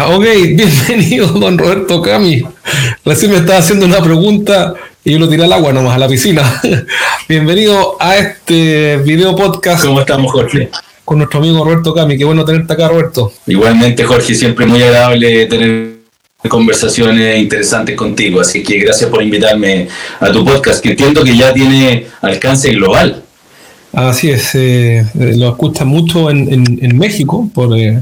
ok, bienvenido, don Roberto Cami. Recién me estaba haciendo una pregunta y yo lo tiré al agua nomás, a la piscina. bienvenido a este video podcast. ¿Cómo estamos, Jorge? Con nuestro amigo Roberto Cami. Qué bueno tenerte acá, Roberto. Igualmente, Jorge, siempre muy agradable tener conversaciones interesantes contigo. Así que gracias por invitarme a tu podcast, que entiendo que ya tiene alcance global. Así es, eh, lo escuchan mucho en, México por eh,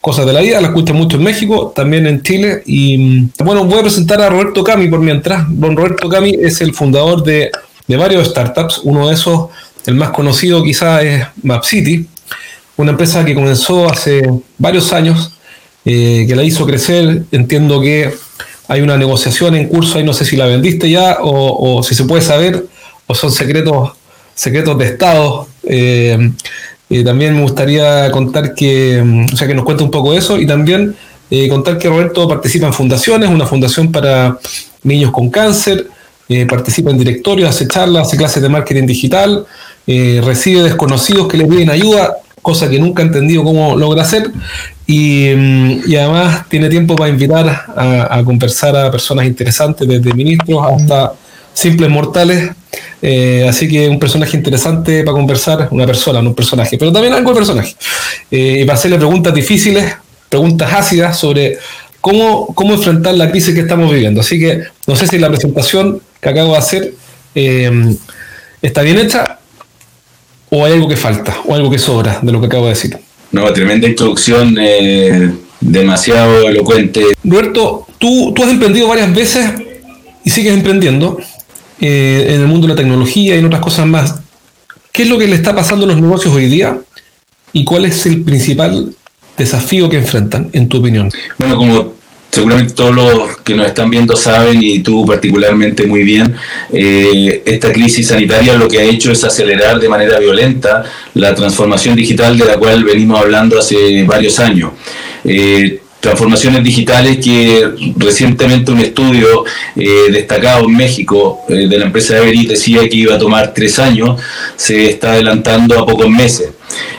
cosas de la vida, lo escuchan mucho en México, también en Chile. Y mm, bueno, voy a presentar a Roberto Cami por mientras. Don Roberto Cami es el fundador de, de varios startups. Uno de esos, el más conocido quizás es MapCity, una empresa que comenzó hace varios años, eh, que la hizo crecer. Entiendo que hay una negociación en curso ahí, no sé si la vendiste ya o, o si se puede saber, o son secretos secretos de Estado. Eh, también me gustaría contar que, o sea, que nos cuente un poco eso y también eh, contar que Roberto participa en fundaciones, una fundación para niños con cáncer, eh, participa en directorios, hace charlas, hace clases de marketing digital, recibe desconocidos que le piden ayuda, cosa que nunca ha entendido cómo logra hacer, y, y además tiene tiempo para invitar a, conversar a personas interesantes, desde ministros hasta simples mortales. Eh, así que un personaje interesante para conversar, una persona, no un personaje, pero también algo de personaje. Eh, y para hacerle preguntas difíciles, preguntas ácidas sobre cómo, cómo enfrentar la crisis que estamos viviendo. Así que no sé si la presentación que acabo de hacer eh, está bien hecha o hay algo que falta o algo que sobra de lo que acabo de decir. No, tremenda introducción, demasiado elocuente. Roberto, tú, tú has emprendido varias veces y sigues emprendiendo. Eh, en el mundo de la tecnología y en otras cosas más. ¿Qué es lo que le está pasando a los negocios hoy día y cuál es el principal desafío que enfrentan, en tu opinión? Bueno, como seguramente todos los que nos están viendo saben y tú particularmente muy bien, eh, esta crisis sanitaria lo que ha hecho es acelerar de manera violenta la transformación digital de la cual venimos hablando hace varios años. Eh, transformaciones digitales que recientemente un estudio eh, destacado en México eh, de la empresa Everest decía que iba a tomar tres años, se está adelantando a pocos meses.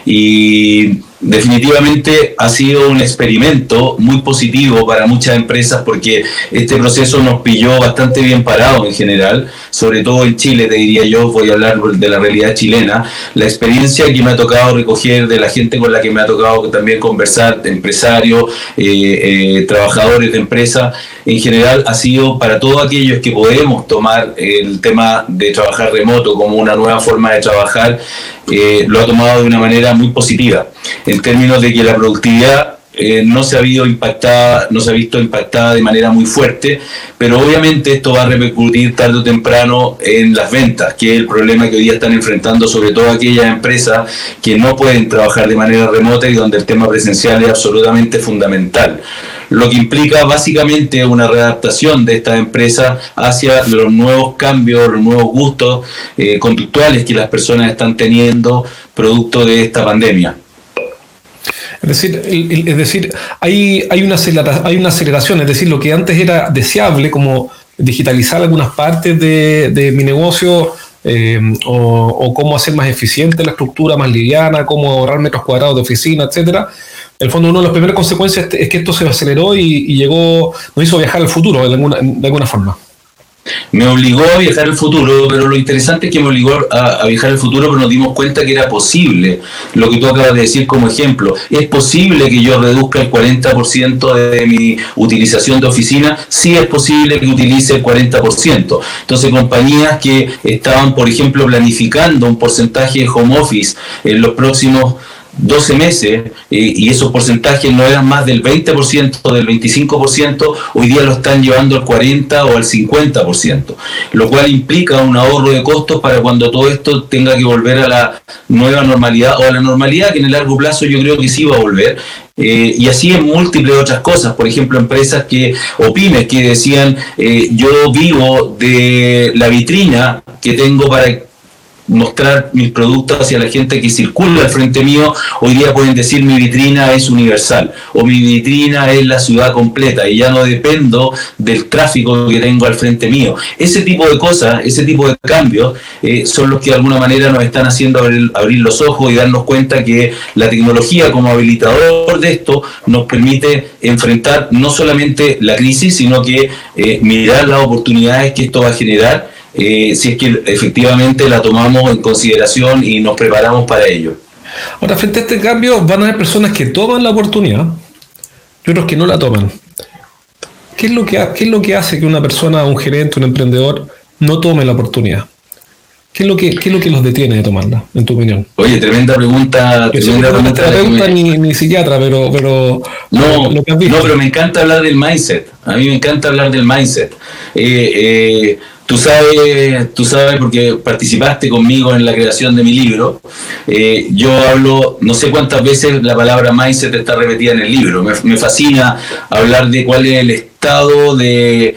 Y definitivamente ha sido un experimento muy positivo para muchas empresas porque este proceso nos pilló bastante bien parado en general, sobre todo en Chile, te diría yo, voy a hablar de la realidad chilena, la experiencia que me ha tocado recoger de la gente con la que me ha tocado también conversar, empresarios, eh, eh, trabajadores de empresas, en general ha sido para todos aquellos que podemos tomar el tema de trabajar remoto como una nueva forma de trabajar, eh, lo ha tomado de una manera muy positiva, en términos de que la productividad eh, no se ha habido impactada, no se ha visto impactada de manera muy fuerte, pero obviamente esto va a repercutir tarde o temprano en las ventas, que es el problema que hoy día están enfrentando sobre todo aquellas empresas que no pueden trabajar de manera remota y donde el tema presencial es absolutamente fundamental lo que implica básicamente una readaptación de esta empresa hacia los nuevos cambios, los nuevos gustos eh, conductuales que las personas están teniendo producto de esta pandemia. Es decir, es decir hay, hay, una hay una aceleración, es decir, lo que antes era deseable, como digitalizar algunas partes de, mi negocio eh, o, o, cómo hacer más eficiente la estructura, más liviana, cómo ahorrar metros cuadrados de oficina, etcétera, el fondo, una de las primeras consecuencias es que esto se aceleró y, llegó, nos hizo viajar al futuro de alguna, de alguna forma. Me obligó a viajar al futuro, pero lo interesante es que me obligó a, viajar al futuro, pero nos dimos cuenta que era posible, lo que tú acabas de decir como ejemplo, es posible que yo reduzca el 40% de mi utilización de oficina, sí es posible que utilice el 40%. Entonces, compañías que estaban, por ejemplo, planificando un porcentaje de home office en los próximos 12 meses y esos porcentajes no eran más del 20% o del 25%, hoy día lo están llevando al 40 o al 50%, lo cual implica un ahorro de costos para cuando todo esto tenga que volver a la nueva normalidad o a la normalidad que en el largo plazo yo creo que sí va a volver. Eh, y así en múltiples otras cosas, por ejemplo, empresas que, o pymes que decían, eh, yo vivo de la vitrina que tengo para mostrar mis productos hacia la gente que circula al frente mío, hoy día pueden decir mi vitrina es universal o mi vitrina es la ciudad completa y ya no dependo del tráfico que tengo al frente mío. Ese tipo de cosas, ese tipo de cambios eh, son los que de alguna manera nos están haciendo abrir, abrir los ojos y darnos cuenta que la tecnología como habilitador de esto nos permite enfrentar no solamente la crisis, sino que eh, mirar las oportunidades que esto va a generar eh, si es que efectivamente la tomamos en consideración y nos preparamos para ello. Ahora, frente a este cambio, van a haber personas que toman la oportunidad y otros que no la toman. ¿Qué es lo que, qué es lo que hace que una persona, un gerente, un emprendedor, no tome la oportunidad? ¿Qué es, lo que, ¿Qué es lo que los detiene de tomarla, en tu opinión? Oye, tremenda pregunta. Tremenda pregunta, ni, ni, psiquiatra, pero, pero no, no, pero me encanta hablar del mindset. A mí me encanta hablar del mindset. Eh, eh, Tú sabes, tú sabes porque participaste conmigo en la creación de mi libro. Eh, yo hablo, no sé cuántas veces la palabra mindset está repetida en el libro. Me, fascina hablar de cuál es el estado de,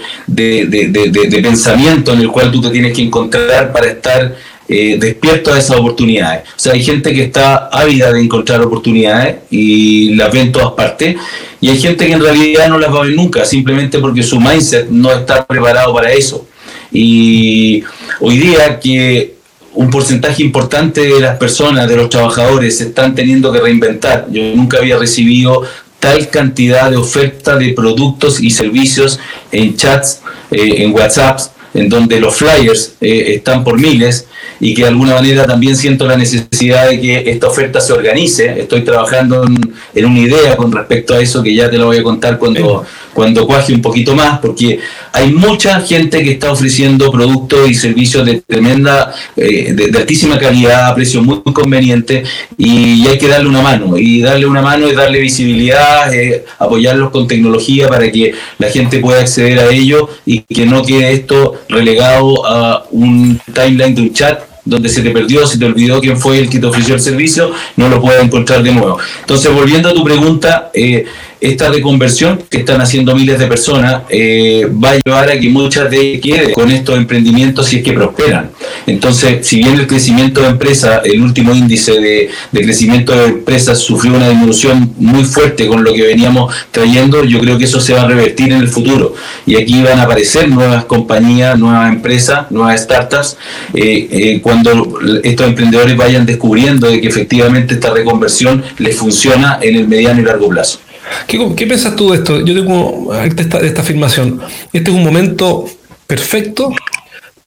pensamiento en el cual tú te tienes que encontrar para estar eh, despierto a esas oportunidades. O sea, hay gente que está ávida de encontrar oportunidades y las ve en todas partes. Y hay gente que en realidad no las va a ver nunca, simplemente porque su mindset no está preparado para eso. Y hoy día que un porcentaje importante de las personas, de los trabajadores, se están teniendo que reinventar. Yo nunca había recibido tal cantidad de oferta de productos y servicios en chats, eh, en WhatsApp, en donde los flyers eh, están por miles y que de alguna manera también siento la necesidad de que esta oferta se organice. Estoy trabajando en, una idea con respecto a eso que ya te lo voy a contar cuando, cuando cuaje un poquito más, porque hay mucha gente que está ofreciendo productos y servicios de tremenda, eh, de, altísima calidad, a precio muy, conveniente, y hay que darle una mano. Y darle una mano es darle visibilidad, apoyarlos con tecnología para que la gente pueda acceder a ello y que no quede esto relegado a un timeline de un chat donde se te perdió, se te olvidó quién fue el que te ofreció el servicio, no lo puedes encontrar de nuevo. Entonces, volviendo a tu pregunta, eh, esta reconversión que están haciendo miles de personas eh, va a llevar a que muchas de ellas queden con estos emprendimientos si es que prosperan. Entonces, si bien el crecimiento de empresas, el último índice de, crecimiento de empresas sufrió una disminución muy fuerte con lo que veníamos trayendo, yo creo que eso se va a revertir en el futuro. Y aquí van a aparecer nuevas compañías, nuevas empresas, nuevas startups, eh, eh, cuando estos emprendedores vayan descubriendo de que efectivamente esta reconversión les funciona en el mediano y largo plazo. ¿Qué, ¿Qué, piensas tú de esto? Yo tengo esta, afirmación. Este es un momento perfecto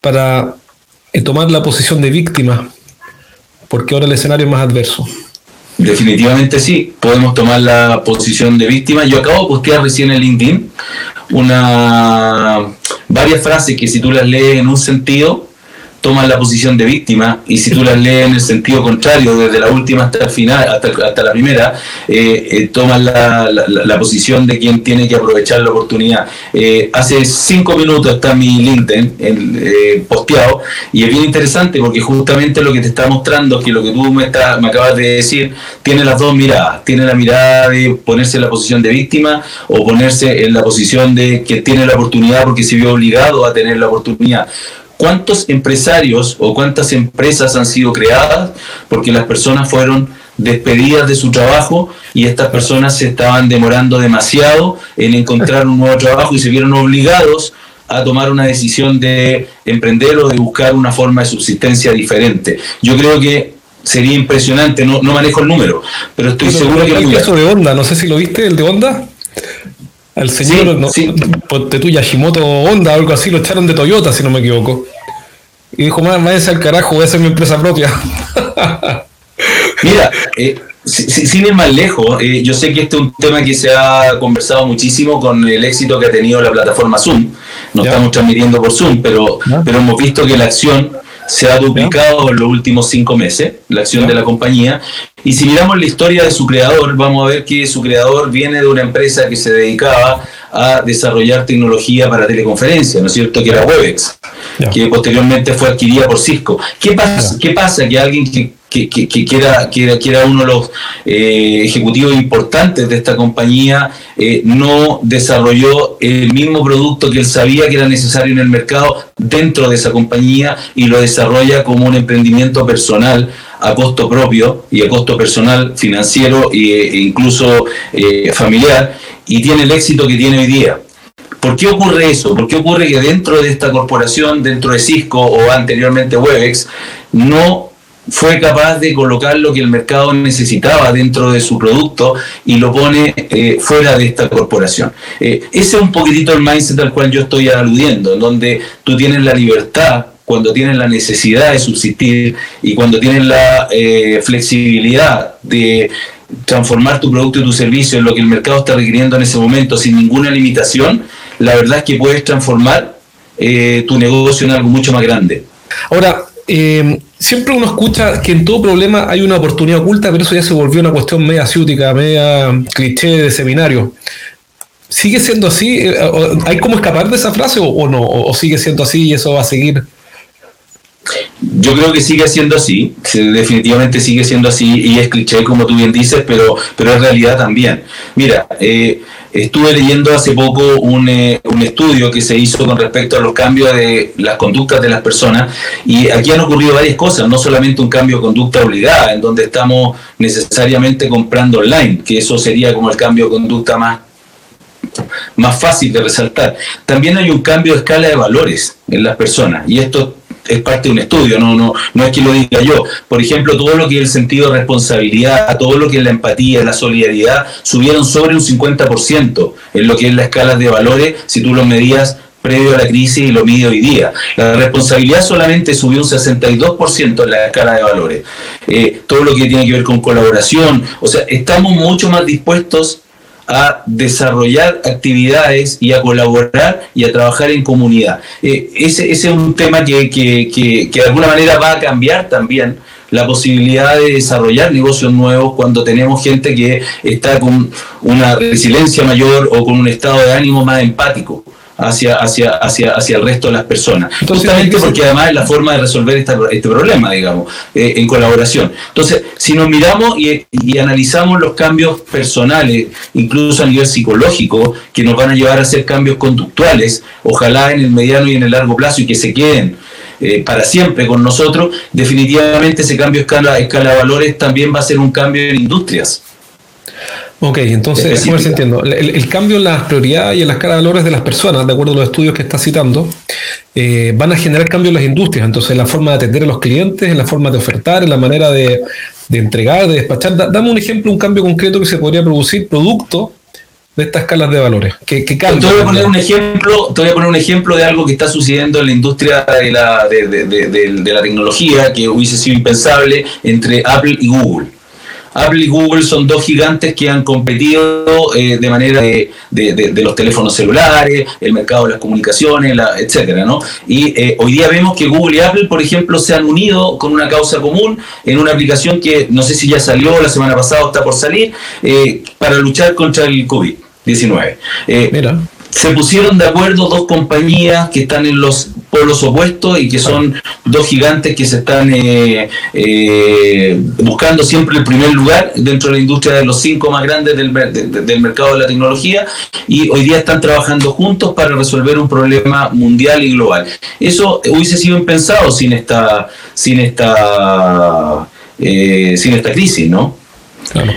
para eh, tomar la posición de víctima, porque ahora el escenario es más adverso. Definitivamente sí, podemos tomar la posición de víctima. Yo acabo de postear recién en LinkedIn una varias frases que si tú las lees en un sentido, toman la posición de víctima y si tú las lees en el sentido contrario, desde la última hasta el final, hasta, hasta la primera, eh, eh toman la, la, posición de quien tiene que aprovechar la oportunidad. Eh, hace cinco minutos está mi LinkedIn eh, posteado y es bien interesante porque justamente lo que te está mostrando es que lo que tú me, está, me acabas de decir tiene las dos miradas. Tiene la mirada de ponerse en la posición de víctima o ponerse en la posición de que tiene la oportunidad porque se vio obligado a tener la oportunidad. ¿Cuántos empresarios o cuántas empresas han sido creadas porque las personas fueron despedidas de su trabajo y estas personas se estaban demorando demasiado en encontrar un nuevo trabajo y se vieron obligados a tomar una decisión de emprender o de buscar una forma de subsistencia diferente. Yo creo que sería impresionante, no, manejo el número, pero estoy seguro que... El caso de Honda, no sé si lo viste, el de Honda. Al señor, sí, de tu Yashimoto Honda, algo así, lo echaron de Toyota, si no me equivoco. Y dijo, váyanse al carajo, voy a hacer mi empresa propia. Mira, eh, sin ir más lejos, eh, yo sé que este es un tema que se ha conversado muchísimo con el éxito que ha tenido la plataforma Zoom. No estamos transmitiendo por Zoom, pero, pero hemos visto que la acción se ha duplicado en los últimos cinco meses, la acción de la compañía. Y si miramos la historia de su creador, vamos a ver que su creador viene de una empresa que se dedicaba a desarrollar tecnología para teleconferencia, ¿no es cierto? Que era Webex, que posteriormente fue adquirida por Cisco. ¿Qué pasa? ¿Qué pasa? Que alguien que que, era, que, era, uno de los eh, ejecutivos importantes de esta compañía, eh, no desarrolló el mismo producto que él sabía que era necesario en el mercado dentro de esa compañía y lo desarrolla como un emprendimiento personal a costo propio y a costo personal, financiero e incluso eh, familiar, y tiene el éxito que tiene hoy día. ¿Por qué ocurre eso? ¿Por qué ocurre que dentro de esta corporación, dentro de Cisco o anteriormente Webex, no fue capaz de colocar lo que el mercado necesitaba dentro de su producto y lo pone eh, fuera de esta corporación. Eh, ese es un poquitito el mindset al cual yo estoy aludiendo, en donde tú tienes la libertad cuando tienes la necesidad de subsistir y cuando tienes la eh, flexibilidad de transformar tu producto y tu servicio en lo que el mercado está requiriendo en ese momento sin ninguna limitación, la verdad es que puedes transformar tu negocio en algo mucho más grande. Ahora, eh, siempre uno escucha que en todo problema hay una oportunidad oculta, pero eso ya se volvió una cuestión media ciútica, media cliché de seminario. ¿Sigue siendo así? Eh, ¿Hay cómo escapar de esa frase o, no? ¿O sigue siendo así y eso va a seguir? Yo creo que sigue siendo así, definitivamente sigue siendo así y es cliché como tú bien dices, pero, pero es realidad también. Mira, eh, Estuve leyendo hace poco eh, un, estudio que se hizo con respecto a los cambios de las conductas de las personas y aquí han ocurrido varias cosas, no solamente un cambio de conducta obligada, en donde estamos necesariamente comprando online, que eso sería como el cambio de conducta más más fácil de resaltar. También hay un cambio de escala de valores en las personas y esto es parte de un estudio, no, no, no es que lo diga yo. Por ejemplo, todo lo que es el sentido de responsabilidad, todo lo que es la empatía, la solidaridad, subieron sobre un 50% en lo que es la escala de valores, si tú lo medías previo a la crisis y lo mide hoy día. La responsabilidad solamente subió un 62% en la escala de valores. Eh, todo lo que tiene que ver con colaboración, o sea, estamos mucho más dispuestos a desarrollar actividades y a colaborar y a trabajar en comunidad. Eh, ese, ese, es un tema que, que, que, que de alguna manera va a cambiar también la posibilidad de desarrollar negocios nuevos cuando tenemos gente que está con una resiliencia mayor o con un estado de ánimo más empático hacia, hacia, hacia, hacia el resto de las personas. Justamente porque además es la forma de resolver este problema, digamos, eh, en colaboración. Entonces, si nos miramos y, analizamos los cambios personales, incluso a nivel psicológico, que nos van a llevar a hacer cambios conductuales, ojalá en el mediano y en el largo plazo y que se queden eh, para siempre con nosotros, definitivamente ese cambio escala, escala de valores también va a ser un cambio en industrias. Ok, entonces, ¿cómo se entiendo? El, cambio en las prioridades y en las caras de valores de las personas, de acuerdo a los estudios que está citando, eh, van a generar cambios en las industrias. Entonces, en la forma de atender a los clientes, en la forma de ofertar, en la manera de, entregar, de despachar. dame un ejemplo, un cambio concreto que se podría producir producto de estas escalas de valores. Que, que te voy a poner un ejemplo, te voy a poner un ejemplo de algo que está sucediendo en la industria de la, de, de la tecnología que hubiese sido impensable entre Apple y Google. Apple y Google son dos gigantes que han competido eh, de manera de, los teléfonos celulares, el mercado de las comunicaciones, la, etcétera, ¿no? Y eh, hoy día vemos que Google y Apple, por ejemplo, se han unido con una causa común en una aplicación que no sé si ya salió la semana pasada o está por salir, eh, para luchar contra el COVID-19. Mira se pusieron de acuerdo dos compañías que están en los polos opuestos y que son dos gigantes que se están eh, eh, buscando siempre el primer lugar dentro de la industria de los cinco más grandes del, del mercado de la tecnología y hoy día están trabajando juntos para resolver un problema mundial y global. Eso hubiese sido impensado sin esta, sin esta, eh, sin esta crisis, ¿no?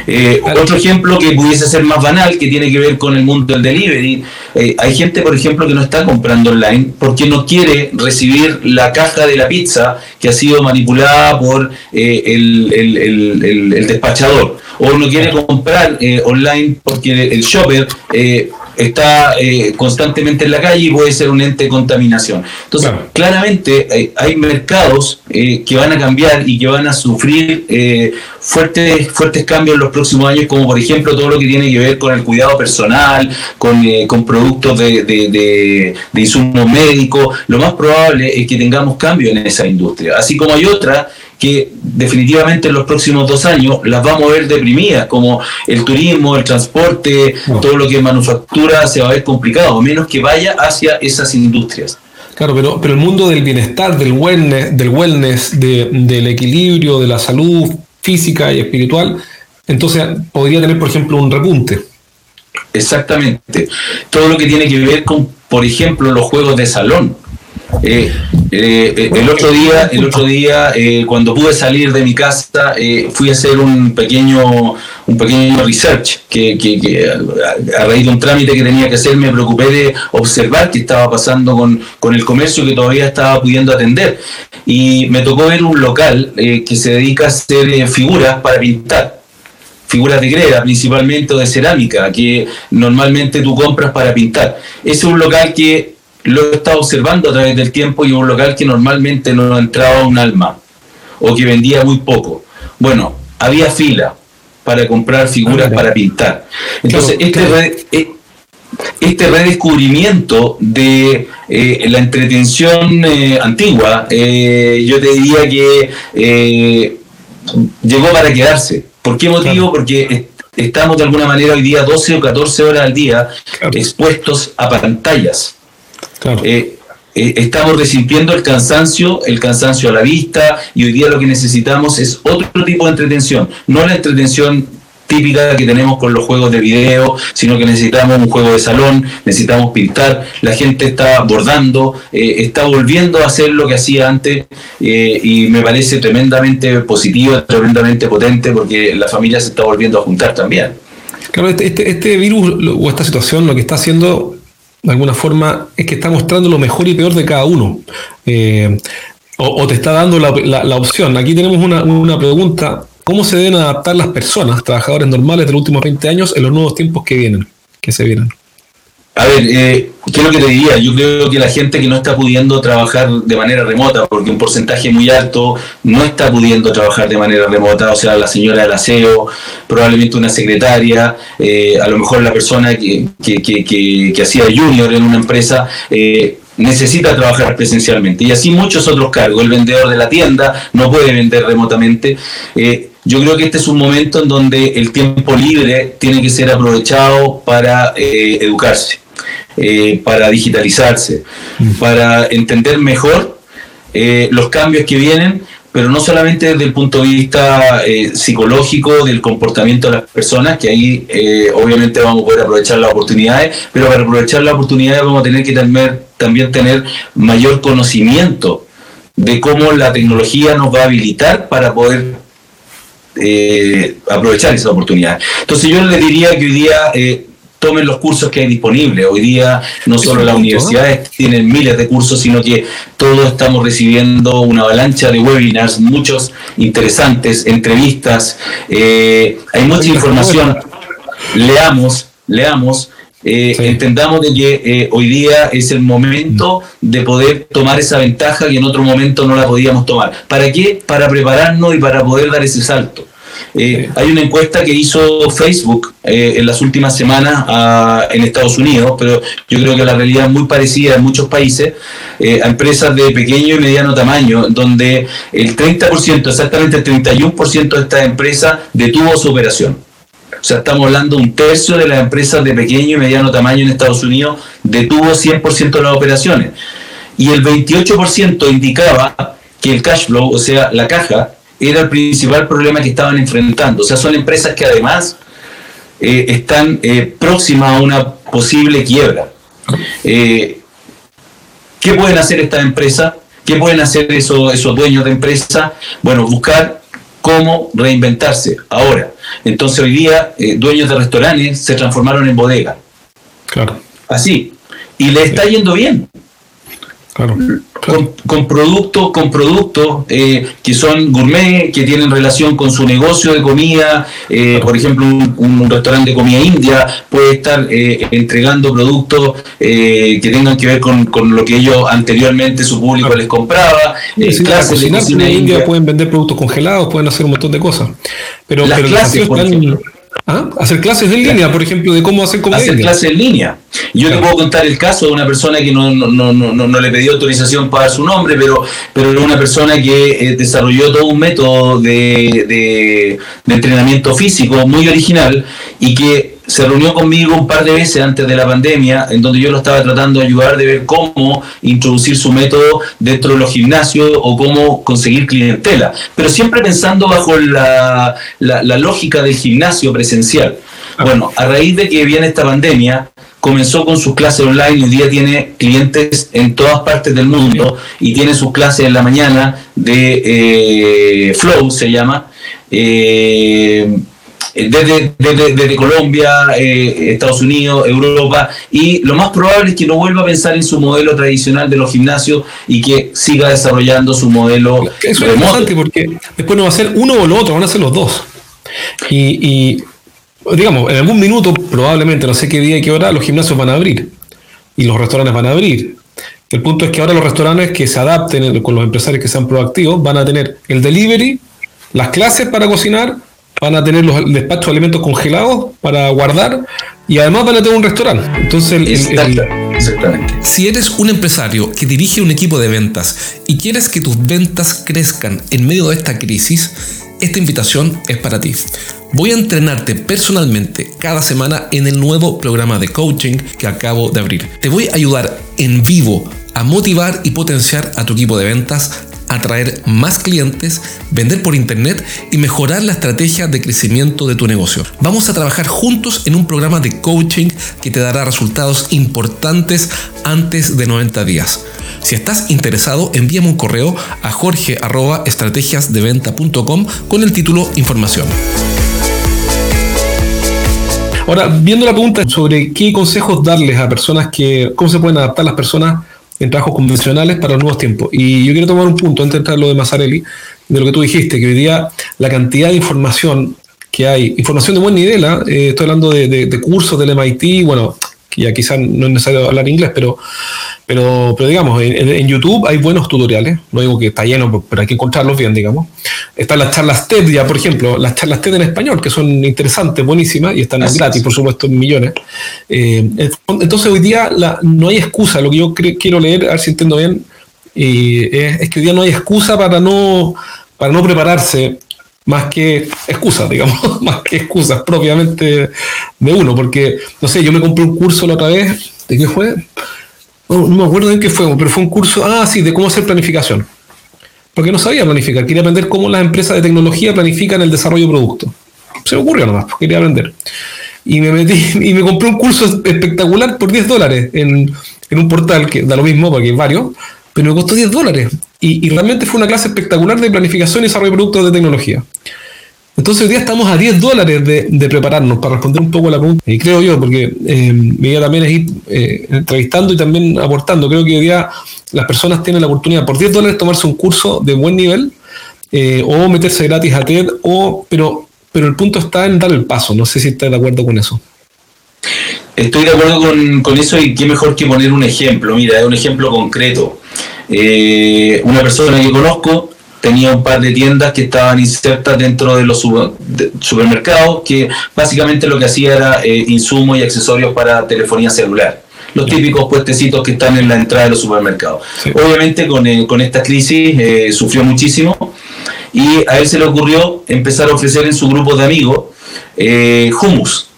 Eh, otro ejemplo que pudiese ser más banal, que tiene que ver con el mundo del delivery. Eh, hay gente, por ejemplo, que no está comprando online porque no quiere recibir la caja de la pizza que ha sido manipulada por eh, el, despachador. O no quiere comprar online porque el shopper está eh, constantemente en la calle y puede ser un ente de contaminación. Entonces, claramente hay, mercados eh, que van a cambiar y que van a sufrir eh, fuertes, fuertes cambios en los próximos años, como por ejemplo todo lo que tiene que ver con el cuidado personal, con, con productos de, de, de insumos médicos. Lo más probable es que tengamos cambios en esa industria. Así como hay otras que definitivamente en los próximos dos años las vamos a ver deprimidas, como el turismo, el transporte, todo lo que es manufactura se va a ver complicado, menos que vaya hacia esas industrias. Claro, pero, pero el mundo del bienestar, del wellness, del wellness, del equilibrio, de la salud física y espiritual, entonces podría tener, por ejemplo, un repunte. Exactamente. Todo lo que tiene que ver con, por ejemplo, los juegos de salón. Eh, eh, el otro día, el otro día eh, cuando pude salir de mi casa, fui a hacer un pequeño, un pequeño research que, a, raíz de un trámite que tenía que hacer me preocupé de observar qué estaba pasando con, con el comercio que todavía estaba pudiendo atender. Y me tocó ver un local que se dedica a hacer figuras para pintar figuras de greda principalmente de cerámica que normalmente tú compras para pintar. Es un local que lo he estado observando a través del tiempo y un local que normalmente no entraba un alma o que vendía muy poco. Bueno, había fila para comprar figuras ah, para pintar. Entonces, este, eh, este redescubrimiento de eh, la entretención eh, antigua, yo te diría que llegó para quedarse. ¿Por qué motivo? Porque estamos de alguna manera hoy día 12 o 14 horas al día expuestos a pantallas. Eh, eh, estamos resintiendo el cansancio, el cansancio a la vista, y hoy día lo que necesitamos es otro tipo de entretención, no la entretención típica que tenemos con los juegos de video, sino que necesitamos un juego de salón, necesitamos pintar, la gente está bordando, eh, está volviendo a hacer lo que hacía antes y me parece tremendamente positivo, tremendamente potente porque la familia se está volviendo a juntar también. Claro, este, este, este virus o esta situación lo que está haciendo de alguna forma, es que está mostrando lo mejor y peor de cada uno. Eh, o, te está dando la, opción. Aquí tenemos una, una, pregunta. ¿Cómo se deben adaptar las personas, trabajadores normales de los últimos 20 años, en los nuevos tiempos que vienen, que se vienen? A ver, eh, ¿qué es lo que te diría? Yo creo que la gente que no está pudiendo trabajar de manera remota, porque un porcentaje muy alto no está pudiendo trabajar de manera remota, o sea, la señora del aseo, probablemente una secretaria, eh, a lo mejor la persona que, que, que, que, hacía junior en una empresa, eh, necesita trabajar presencialmente. Y así muchos otros cargos. El vendedor de la tienda no puede vender remotamente. Eh, yo creo que este es un momento en donde el tiempo libre tiene que ser aprovechado para eh, educarse. Eh, para digitalizarse, mm. para entender mejor eh, los cambios que vienen, pero no solamente desde el punto de vista eh, psicológico del comportamiento de las personas, que ahí obviamente vamos a poder aprovechar las oportunidades, pero para aprovechar las oportunidades vamos a tener que también tener mayor conocimiento de cómo la tecnología nos va a habilitar para poder aprovechar esa oportunidad. Entonces yo le diría que hoy día tomen los cursos que hay disponibles. Hoy día no solo las universidades tienen miles de cursos, sino que todos estamos recibiendo una avalancha de webinars, muchos interesantes, entrevistas, eh, hay mucha información. Leamos, leamos. Eh, entendamos de que eh, hoy día es el momento de poder tomar esa ventaja que en otro momento no la podíamos tomar. ¿Para qué? Para prepararnos y para poder dar ese salto. Eh, hay una encuesta que hizo Facebook eh, en las últimas semanas ah, en Estados Unidos, pero yo creo que la realidad es muy parecida en muchos países, eh, a empresas de pequeño y mediano tamaño, donde el 30%, exactamente el 31% de estas empresas detuvo su operación. O sea, estamos hablando un tercio de las empresas de pequeño y mediano tamaño en Estados Unidos detuvo 100% de las operaciones. Y el 28% indicaba que el cash flow, o sea, la caja, era el principal problema que estaban enfrentando. O sea, son empresas que además eh, están eh, próximas a una posible quiebra. Eh, ¿Qué pueden hacer estas empresas? ¿Qué pueden hacer esos, esos dueños de empresa? Bueno, buscar cómo reinventarse. Ahora, entonces hoy día dueños de restaurantes se transformaron en bodega. Claro. Así. Y le está yendo bien. Claro con, productos con productos eh, que son gourmet, que tienen relación con su negocio de comida. Eh, por ejemplo, un, restaurante de comida india puede estar eh, entregando productos que tengan que ver con, lo que ellos anteriormente su público les compraba. clases de cocina india, pueden vender productos congelados, pueden hacer un montón de cosas. Pero, las clases, ¿Ah? Hacer clases en línea, por ejemplo, de cómo hacer comedia. Hacer clases en línea. Yo te puedo contar el caso de una persona que no, no, no, no, le pidió autorización para su nombre, pero, pero una persona que eh, desarrolló todo un método de, de, entrenamiento físico muy original y que se reunió conmigo un par de veces antes de la pandemia, en donde yo lo estaba tratando de ayudar de ver cómo introducir su método dentro de los gimnasios o cómo conseguir clientela, pero siempre pensando bajo la, la lógica del gimnasio presencial. Bueno, a raíz de que viene esta pandemia, comenzó con sus clases online y hoy día tiene clientes en todas partes del mundo y tiene sus clases en la mañana de eh, Flow, se llama. Eh, desde, desde, Colombia, eh, Estados Unidos, Europa, y lo más probable es que no vuelva a pensar en su modelo tradicional de los gimnasios y que siga desarrollando su modelo. Eso es importante porque después no va a ser uno o lo otro, van a ser los dos. y digamos, en algún minuto, probablemente, no sé qué día y qué hora, los gimnasios van a abrir y los restaurantes van a abrir. El punto es que ahora los restaurantes que se adapten con los empresarios que sean proactivos van a tener el delivery, las clases para cocinar, van a tener los despachos de alimentos congelados para guardar y además van a tener un restaurante. Entonces, Exactamente. Si eres un empresario que dirige un equipo de ventas y quieres que tus ventas crezcan en medio de esta crisis, esta invitación es para ti. Voy a entrenarte personalmente cada semana en el nuevo programa de coaching que acabo de abrir. Te voy a ayudar en vivo a motivar y potenciar a tu equipo de ventas atraer más clientes, vender por internet y mejorar la estrategia de crecimiento de tu negocio. Vamos a trabajar juntos en un programa de coaching que te dará resultados importantes antes de 90 días. Si estás interesado, envíame un correo a jorge.estrategiasdeventa.com con el título Información. Ahora, viendo la pregunta sobre qué consejos darles a personas que, cómo se pueden adaptar las personas en trabajos convencionales para los nuevos tiempos. Y yo quiero tomar un punto antes de entrar lo de Mazzarelli, de lo que tú dijiste, que hoy día la cantidad de información que hay, información de buen nivel, ¿ah? eh, estoy hablando de, de, cursos del MIT, bueno, ya quizás no es necesario hablar inglés, pero, pero, pero digamos, en, YouTube hay buenos tutoriales, no digo que está lleno, pero hay que encontrarlos bien, digamos. Están las charlas TED ya, por ejemplo, las charlas TED en español, que son interesantes, buenísimas, y están gratis, por supuesto, en millones. Eh, entonces hoy día la, no hay excusa, lo que yo quiero leer, a ver si entiendo bien, es, que hoy día no hay excusa para no, para no prepararse más que excusas, digamos, más que excusas propiamente de uno, porque, no sé, yo me compré un curso la otra vez, ¿de qué fue? No, me acuerdo de qué fue, pero fue un curso, ah, sí, de cómo hacer planificación. Porque no sabía planificar, quería aprender cómo las empresas de tecnología planifican el desarrollo de productos. Se me ocurrió nomás, pues, quería aprender. Y me metí y me compré un curso espectacular por 10 dólares en, en un portal que da lo mismo porque hay varios, pero me costó 10 dólares. Y, realmente fue una clase espectacular de planificación y desarrollo de productos de tecnología. Entonces hoy día estamos a 10 dólares de, prepararnos para responder un poco a la pregunta. Y creo yo, porque eh, mi idea también ir eh, entrevistando y también aportando. Creo que hoy día las personas tienen la oportunidad por 10 dólares tomarse un curso de buen nivel eh, o meterse gratis a TED, o, pero, pero el punto está en dar el paso. No sé si estás de acuerdo con eso. Estoy de acuerdo con, con eso y qué mejor que poner un ejemplo. Mira, es un ejemplo concreto. Eh, una persona que conozco tenía un par de tiendas que estaban insertas dentro de los supermercados, que básicamente lo que hacía era eh, insumos y accesorios para telefonía celular. Los típicos puestecitos que están en la entrada de los supermercados. Obviamente con, eh, con esta crisis sufrió muchísimo y a él se le ocurrió empezar a ofrecer en su grupo de amigos hummus.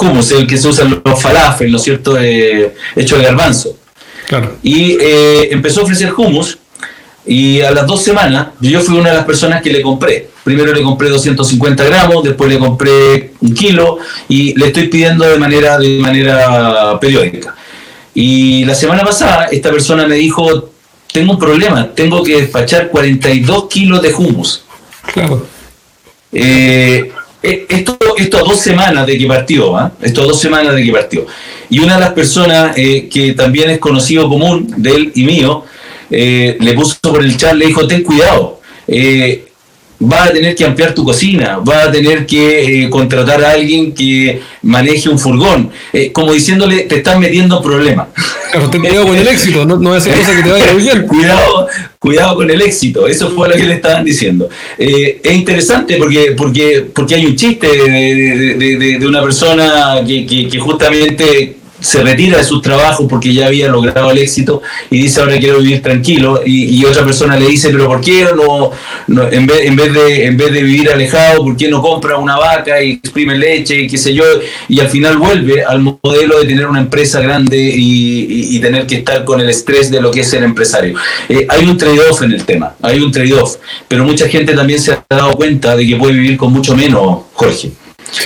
Hummus, el que se usa en los falafel, ¿no es cierto?, hecho de garbanzo. Y eh, empezó a ofrecer hummus y a las dos semanas yo fui una de las personas que le compré. Primero le compré 250 gramos, después le compré un kilo y le estoy pidiendo de manera, de manera periódica. Y la semana pasada esta persona me dijo, tengo un problema, tengo que despachar 42 kilos de hummus. Claro. Eh, esto, esto a dos semanas de que partió, ¿ah? esto a dos semanas de que partió. Y una de las personas eh, que también es conocido común de él y mío, eh, le puso por el chat, le dijo, ten cuidado, eh, vas a tener que ampliar tu cocina, vas a tener que eh, contratar a alguien que maneje un furgón, como diciéndole, te están metiendo problemas. Claro, ten cuidado con el éxito, no, no es cosa que te vaya bien. cuidado, cuidado con el éxito, eso fue lo que le estaban diciendo. es interesante porque, porque, porque hay un chiste de, una persona que, que justamente se retira de sus trabajos porque ya había logrado el éxito y dice ahora quiero vivir tranquilo y, otra persona le dice pero ¿por qué no, en, vez, en, vez de, en vez de vivir alejado, ¿por qué no compra una vaca y exprime leche y qué sé yo? Y al final vuelve al modelo de tener una empresa grande y, tener que estar con el estrés de lo que es ser empresario. Eh, hay un trade-off en el tema, hay un trade-off, pero mucha gente también se ha dado cuenta de que puede vivir con mucho menos, Jorge.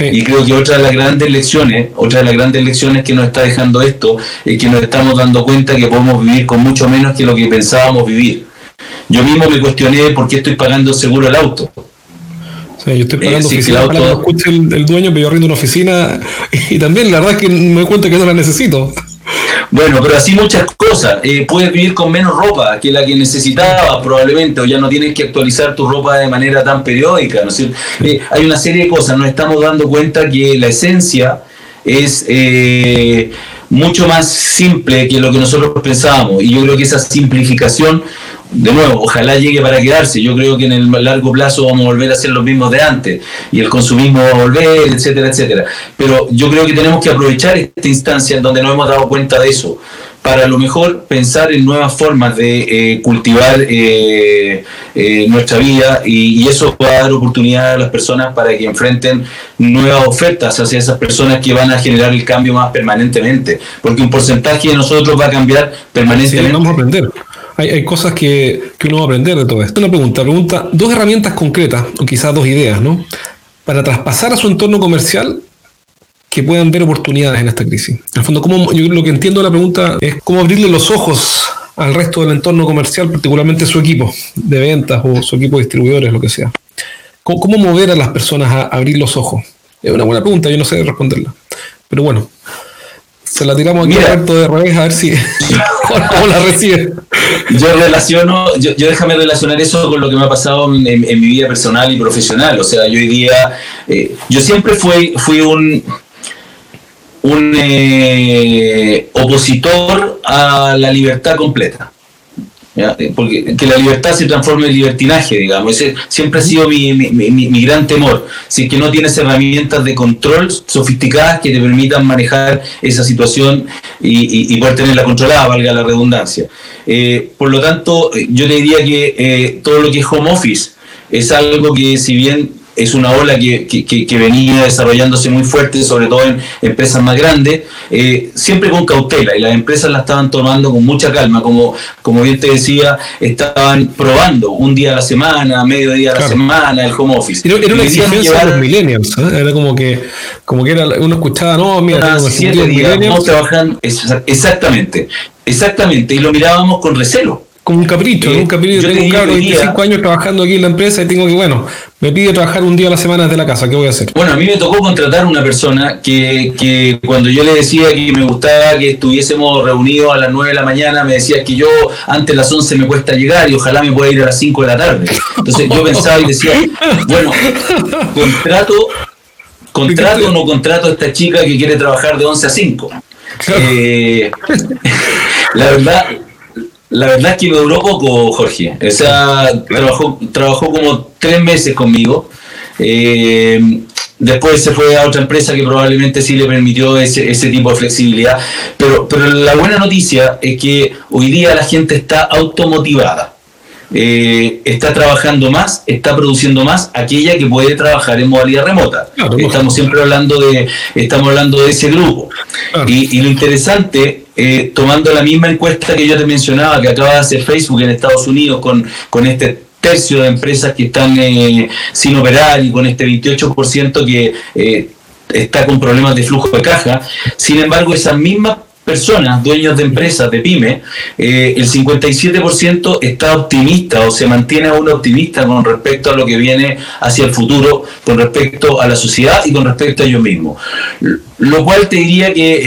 Y creo que otra de las grandes lecciones, otra de las grandes lecciones que nos está dejando esto, es que nos estamos dando cuenta que podemos vivir con mucho menos que lo que pensábamos vivir. Yo mismo me cuestioné por qué estoy pagando seguro el auto. yo estoy pagando eh, oficina para que escuche el, dueño, pero yo rindo una oficina y también la verdad es que me doy cuenta que no la necesito. Bueno, pero así muchas cosas. Eh, puedes vivir con menos ropa que la que necesitabas probablemente, o ya no tienes que actualizar tu ropa de manera tan periódica. ¿no eh, hay una serie de cosas. Nos estamos dando cuenta que la esencia es eh, mucho más simple que lo que nosotros pensábamos. Y yo creo que esa simplificación de nuevo, ojalá llegue para quedarse. Yo creo que en el largo plazo vamos a volver a ser los mismos de antes y el consumismo va a volver, etcétera, etcétera. Pero yo creo que tenemos que aprovechar esta instancia en donde nos hemos dado cuenta de eso para a lo mejor pensar en nuevas formas de eh, cultivar eh, eh, nuestra vida y, eso va a dar oportunidad a las personas para que enfrenten nuevas ofertas hacia esas personas que van a generar el cambio más permanentemente, porque un porcentaje de nosotros va a cambiar permanentemente. vamos a aprender hay, cosas que, uno va a aprender de todo esto. Una pregunta, pregunta, dos herramientas concretas, o quizás dos ideas, ¿no? Para traspasar a su entorno comercial que puedan ver oportunidades en esta crisis. En el fondo, ¿cómo, yo lo que entiendo de la pregunta es cómo abrirle los ojos al resto del entorno comercial, particularmente su equipo de ventas o su equipo de distribuidores, lo que sea. ¿Cómo, cómo mover a las personas a abrir los ojos? Es una buena pregunta, yo no sé responderla. Pero bueno, se la tiramos aquí a de revés a ver si cómo la recibe. Yo relaciono, yo, déjame relacionar eso con lo que me ha pasado en, mi vida personal y profesional. O sea, yo hoy día, eh, yo siempre fui, fui un, un eh, opositor a la libertad completa. Eh, porque que la libertad se transforme en libertinaje, digamos. Ese siempre ha sido mi, mi, gran temor. Si es que no tienes herramientas de control sofisticadas que te permitan manejar esa situación y, y, poder tenerla controlada, valga la redundancia. Eh, por lo tanto, yo le diría que eh, todo lo que es home office es algo que si bien es una ola que, que, venía desarrollándose muy fuerte, sobre todo en empresas más grandes, eh, siempre con cautela, y las empresas la estaban tomando con mucha calma, como, como bien te decía, estaban probando un día a la semana, medio día a la semana, el home office. Era, era una exigencia de los millennials, ¿eh? era como que, como que era, uno escuchaba, no, mira, siete días, trabajan, exactamente, exactamente, y lo mirábamos con recelo como un capricho, un capricho. Yo tengo un cabro de 25 años trabajando aquí en la empresa y tengo que, bueno, me pide trabajar un día a la semana desde la casa, ¿qué voy a hacer? Bueno, a mí me tocó contratar una persona que, que cuando yo le decía que me gustaba que estuviésemos reunidos a las 9 de la mañana, me decía que yo antes de las 11 me cuesta llegar y ojalá me pueda ir a las 5 de la tarde. Entonces yo pensaba y decía, bueno, contrato, contrato o no contrato a esta chica que quiere trabajar de 11 a 5. Eh, la verdad, la verdad es que me duró poco, Jorge. O sea, trabajó, trabajó como tres meses conmigo. Eh, después se fue a otra empresa que probablemente sí le permitió ese, ese tipo de flexibilidad. Pero, pero la buena noticia es que hoy día la gente está automotivada. Eh, está trabajando más, está produciendo más aquella que puede trabajar en modalidad remota. estamos siempre hablando de, estamos hablando de ese grupo. Y, y, lo interesante eh, tomando la misma encuesta que yo te mencionaba, que acaba de hacer Facebook en Estados Unidos con, con este tercio de empresas que están eh, sin operar y con este 28% que eh, está con problemas de flujo de caja. Sin embargo, esas mismas personas, dueños de empresas, de pyme, eh, el 57% está optimista o se mantiene aún optimista con respecto a lo que viene hacia el futuro, con respecto a la sociedad y con respecto a ellos mismos. Lo cual te diría que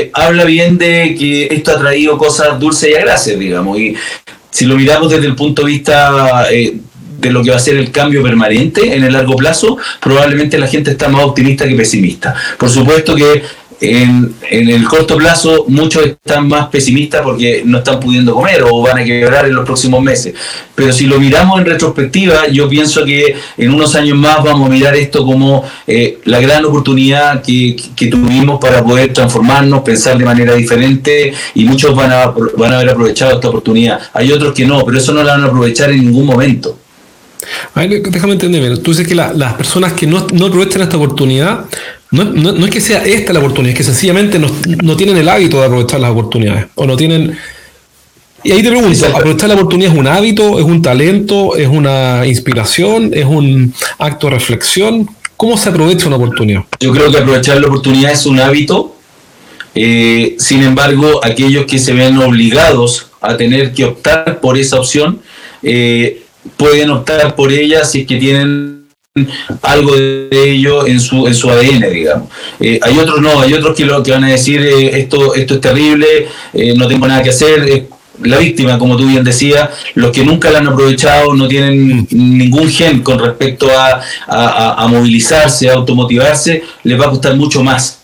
eh, habla bien de que esto ha traído cosas dulces y agraces, digamos. Y si lo miramos desde el punto de vista eh, de lo que va a ser el cambio permanente en el largo plazo, probablemente la gente está más optimista que pesimista. Por supuesto que en, el corto plazo muchos están más pesimistas porque no están pudiendo comer o van a quebrar en los próximos meses. Pero si lo miramos en retrospectiva, yo pienso que en unos años más vamos a mirar esto como eh, la gran oportunidad que, tuvimos para poder transformarnos, pensar de manera diferente y muchos van a, van a haber aprovechado esta oportunidad. Hay otros que no, pero eso no la van a aprovechar en ningún momento. déjame entender, tú dices que las personas que no, no aprovechan esta oportunidad no, no, es que sea esta la oportunidad, es que sencillamente no, tienen el hábito de aprovechar las oportunidades. O no tienen. Y ahí te pregunto, ¿aprovechar la oportunidad es un hábito, es un talento, es una inspiración, es un acto de reflexión? ¿Cómo se aprovecha una oportunidad? Yo creo que aprovechar la oportunidad es un hábito. Eh, sin embargo, aquellos que se ven obligados a tener que optar por esa opción, eh, pueden optar por ella si es que tienen algo de ello en su, en su ADN, digamos. Eh, hay otros no, hay otros que, lo, que van a decir eh, esto, esto es terrible, eh, no tengo nada que hacer. la víctima, como tú bien decías, los que nunca la han aprovechado no tienen ningún gen con respecto a, a, movilizarse, a automotivarse, les va a costar mucho más.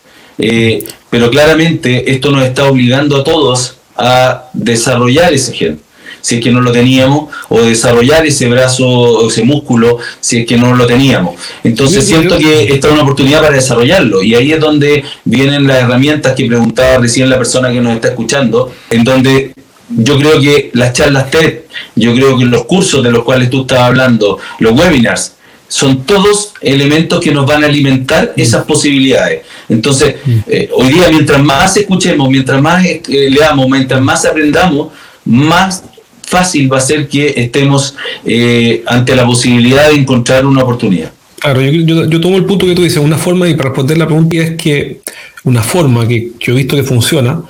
pero claramente esto nos está obligando a todos a desarrollar ese gen si es que no lo teníamos, o desarrollar ese brazo, ese músculo, si es que no lo teníamos. Entonces siento que esta es una oportunidad para desarrollarlo, y ahí es donde vienen las herramientas que preguntaba recién la persona que nos está escuchando, en donde yo creo que las charlas TED, yo creo que los cursos de los cuales tú estabas hablando, los webinars, son todos elementos que nos van a alimentar mm. esas posibilidades. Entonces, mm. eh, hoy día mientras más escuchemos, mientras más eh, leamos, mientras más aprendamos, más fácil va a ser que estemos eh, ante la posibilidad de encontrar una oportunidad. Claro, yo, tomo el punto que tú dices, una forma, y para responder la pregunta es que una forma que yo he visto que funciona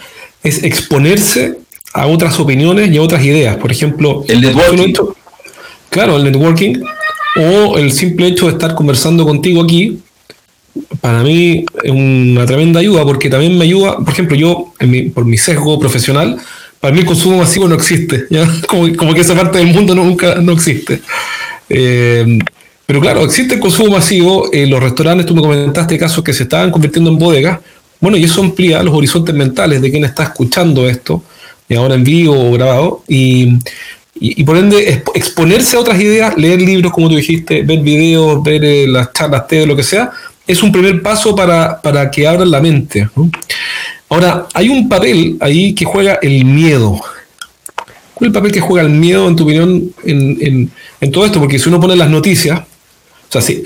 es exponerse a otras opiniones y a otras ideas. Por ejemplo, el networking. claro, el networking o el simple hecho de estar conversando contigo aquí, para mí es una tremenda ayuda porque también me ayuda, por ejemplo, yo por mi sesgo profesional, para mí el consumo masivo no existe, Como, que esa parte del mundo nunca no existe. Eh, pero claro, existe el consumo masivo, en los restaurantes, tú me comentaste casos que se estaban convirtiendo en bodegas, bueno, y eso amplía los horizontes mentales de quien está escuchando esto, y ahora en vivo o grabado, y, por ende exponerse a otras ideas, leer libros, como tú dijiste, ver videos, ver eh, las charlas TED, lo que sea, es un primer paso para, para que abran la mente. Ahora, hay un papel ahí que juega el miedo. ¿Cuál es el papel que juega el miedo, en tu opinión, en, todo esto? Porque si uno pone las noticias, o sea, sí,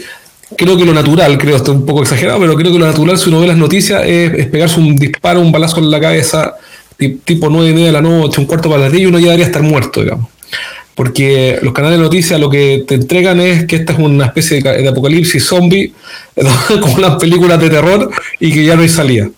creo que lo natural, creo, esto un poco exagerado, pero creo que lo natural, si uno ve las noticias, es, pegarse un disparo, un balazo en la cabeza, tipo nueve y media de la noche, un cuarto para 10, y uno ya debería estar muerto, digamos. Porque los canales de noticias lo que te entregan es que esta es una especie de, apocalipsis zombie, como las películas de terror, y que ya no hay salida.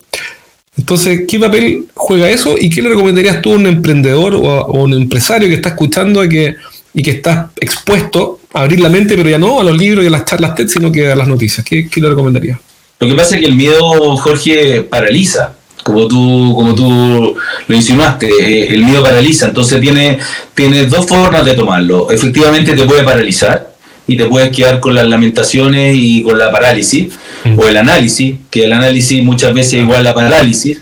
Entonces, ¿qué papel juega eso y qué le recomendarías tú a un emprendedor o a, un empresario que está escuchando y que, y que está expuesto a abrir la mente, pero ya no a los libros y a las charlas TED, sino que a las noticias? ¿Qué, le recomendarías? Lo que pasa es que el miedo, Jorge, paraliza, como tú, como tú lo insinuaste, eh, el miedo paraliza, entonces tiene, tiene dos formas de tomarlo. Efectivamente te puede paralizar, y te puedes quedar con las lamentaciones y con la parálisis, mm. o el análisis, que el análisis muchas veces es igual a parálisis,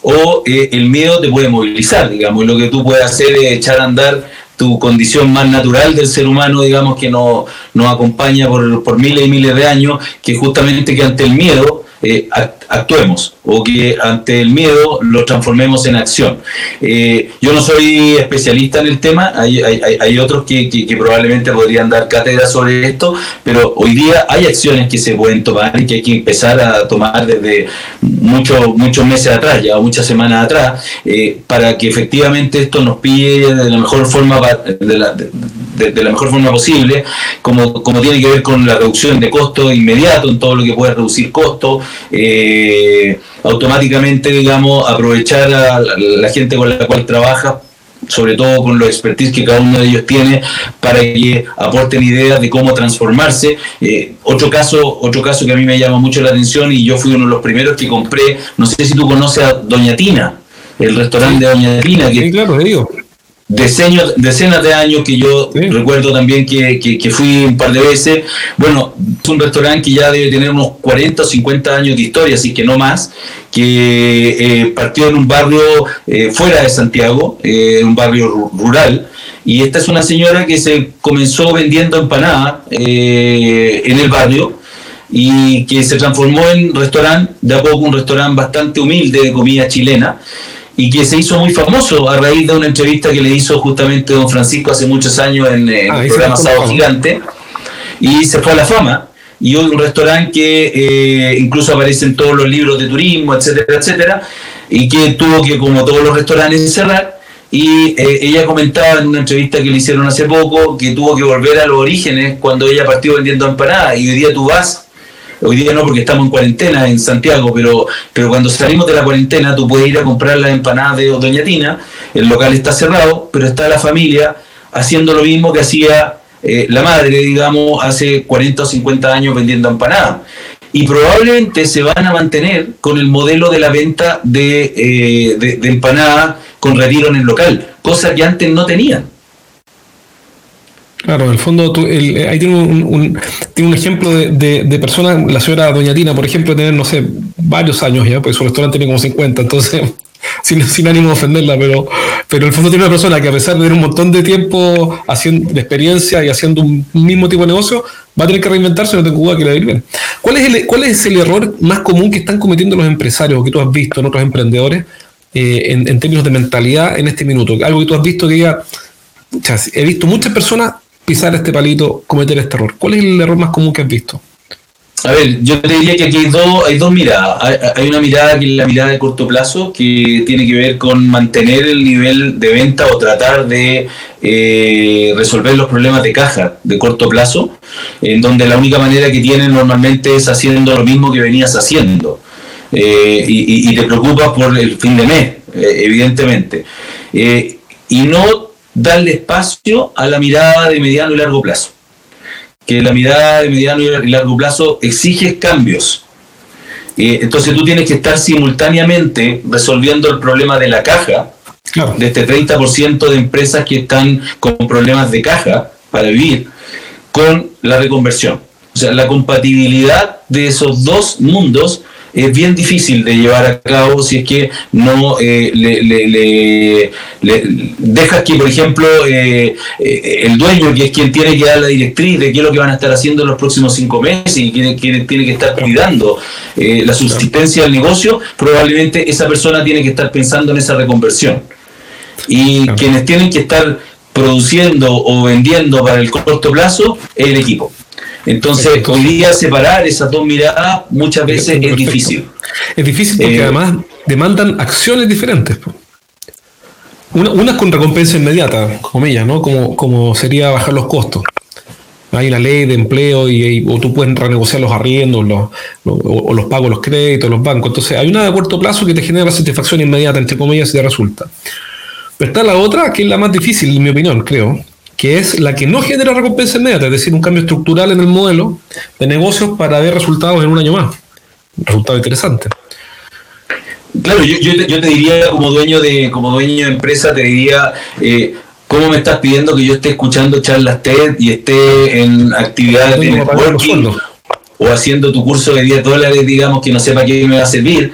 o eh, el miedo te puede movilizar, digamos, y lo que tú puedes hacer es echar a andar tu condición más natural del ser humano, digamos, que nos, nos acompaña por, por miles y miles de años, que justamente que ante el miedo eh, actuemos o que ante el miedo lo transformemos en acción. Eh, yo no soy especialista en el tema, hay, hay, hay otros que, que, probablemente podrían dar cátedra sobre esto, pero hoy día hay acciones que se pueden tomar y que hay que empezar a tomar desde muchos muchos meses atrás, ya muchas semanas atrás, eh, para que efectivamente esto nos pille de la mejor forma de la, de, la mejor forma posible, como, como tiene que ver con la reducción de costos inmediato en todo lo que puede reducir costos. Eh, automáticamente, digamos, aprovechar a la, gente con la cual trabaja sobre todo con los expertise que cada uno de ellos tiene para que aporten ideas de cómo transformarse. Eh, otro caso, otro caso que a mí me llama mucho la atención y yo fui uno de los primeros que compré, no sé si tú conoces a Doña Tina, el restaurante de Doña Tina, que sí, claro, digo decenas, decenas de años que yo recuerdo también que, que, fui un par de veces. Bueno, es un restaurante que ya debe tener unos 40 o 50 años de historia, así que no más, que eh, partió en un barrio eh, fuera de Santiago, eh, un barrio rural. Y esta es una señora que se comenzó vendiendo empanadas en el barrio y que se transformó en restaurante, de a poco un restaurante bastante humilde de comida chilena y que se hizo muy famoso a raíz de una entrevista que le hizo justamente don Francisco hace muchos años en, ah, el programa Sábado Gigante y se fue a la fama y hoy un restaurante que eh, incluso aparece en todos los libros de turismo, etcétera, etcétera, y que tuvo que, como todos los restaurantes, cerrar. Y eh, ella comentaba en una entrevista que le hicieron hace poco que tuvo que volver a los orígenes cuando ella partió vendiendo empanadas. Y hoy día tú vas Hoy día no porque estamos en cuarentena en Santiago, pero, pero cuando salimos de la cuarentena tú puedes ir a comprar las empanadas de Doña Tina, el local está cerrado, pero está la familia haciendo lo mismo que hacía eh, la madre, digamos, hace 40 o 50 años vendiendo empanadas. Y probablemente se van a mantener con el modelo de la venta de, eh, de empanadas con retiro en el local, cosa que antes no tenían. Claro, en el fondo eh, ahí tiene un, ejemplo de, de, persona, la señora Doña Tina, por ejemplo, tener, no sé, varios años ya, pues su restaurante tiene como 50, entonces, sin, sin ánimo de ofenderla, pero, pero en el fondo tiene una persona que a pesar de tener un montón de tiempo haciendo, de experiencia y haciendo un mismo tipo de negocio, va a tener que reinventarse, no tengo duda que le. ¿Cuál es, el, ¿Cuál es el error más común que están cometiendo los empresarios o que tú has visto en otros emprendedores eh, en, en términos de mentalidad en este minuto? Algo que tú has visto que ya, he visto muchas personas pisar este palito, cometer este error? ¿Cuál es el error más común que has visto? A ver, yo te diría que aquí hay dos, hay dos miradas. Hay, una mirada que es la mirada de corto plazo, que tiene que ver con mantener el nivel de venta o tratar de eh, resolver los problemas de caja de corto plazo, en donde la única manera que tienen normalmente es haciendo lo mismo que venías haciendo. Eh, y, te preocupas por el fin de mes, eh, evidentemente. y no darle espacio a la mirada de mediano y largo plazo. Que la mirada de mediano y largo plazo exige cambios. Eh, entonces tú tienes que estar simultáneamente resolviendo el problema de la caja, de este 30% de empresas que están con problemas de caja para vivir, con la reconversión. O sea, la compatibilidad de esos dos mundos es bien difícil de llevar a cabo si es que no eh, le, dejas que, por ejemplo, eh, eh, el dueño, que es quien tiene que dar la directriz de qué es lo que van a estar haciendo en los próximos cinco meses y quien, tiene que estar cuidando la subsistencia del negocio, probablemente esa persona tiene que estar pensando en esa reconversión. Y quienes tienen que estar produciendo o vendiendo para el corto plazo es el equipo. Entonces, hoy día separar esas dos miradas muchas veces es difícil. Es difícil porque eh, además demandan acciones diferentes. Una, con recompensa inmediata, comillas, ¿no? Como, como sería bajar los costos. Hay una ley de empleo y, o tú puedes renegociar los arriendos los, o, los pagos, los créditos, los bancos. Entonces hay una de corto plazo que te genera satisfacción inmediata, entre comillas, y te resulta. Pero está la otra, que es la más difícil, en mi opinión, creo, que es la que no genera recompensa inmediata, es decir, un cambio estructural en el modelo de negocios para ver resultados en un año más. resultado interesante. Claro, yo, yo, te, diría como dueño de como dueño de empresa, te diría, eh, ¿cómo me estás pidiendo que yo esté escuchando charlas TED y esté en actividades de networking o haciendo tu curso de 10 dólares, digamos, que no sepa qué me va a servir?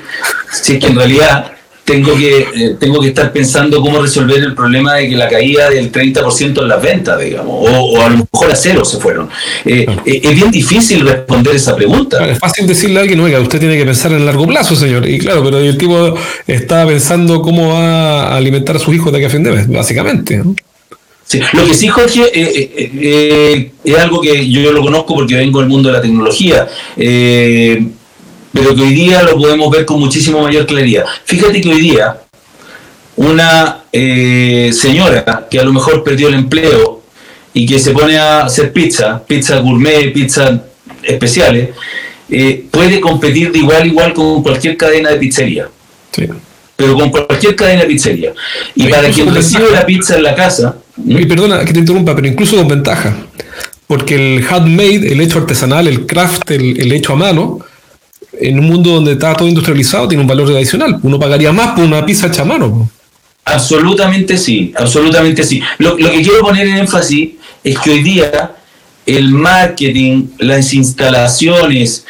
Si es que en realidad tengo que, eh, tengo que estar pensando cómo resolver el problema de que la caída del 30% en las ventas, digamos, o, a lo mejor a cero se fueron. Eh, eh, es bien difícil responder esa pregunta. es fácil decirle a alguien, oiga, usted tiene que pensar en largo plazo, señor. Y claro, pero el tipo está pensando cómo va a alimentar a sus hijos de aquí a fin de mes, básicamente. Sí. Lo que sí, Jorge, es algo que yo lo conozco porque vengo del mundo de la tecnología pero que hoy día lo podemos ver con muchísimo mayor claridad. Fíjate que hoy día una eh, señora que a lo mejor perdió el empleo y que se pone a hacer pizza, pizza gourmet, pizza especiales, eh, puede competir de igual a igual con cualquier cadena de pizzería. Pero con cualquier cadena de pizzería. Y para quien recibe la pizza en la casa... Y perdona que te interrumpa, pero incluso con ventaja. Porque el handmade, el hecho artesanal, el craft, el hecho a mano, en un mundo donde está todo industrializado tiene un valor adicional. Uno pagaría más por una pizza hecha a mano. Absolutamente sí, absolutamente sí. Lo, lo que quiero poner en énfasis es que hoy día el marketing, las instalaciones,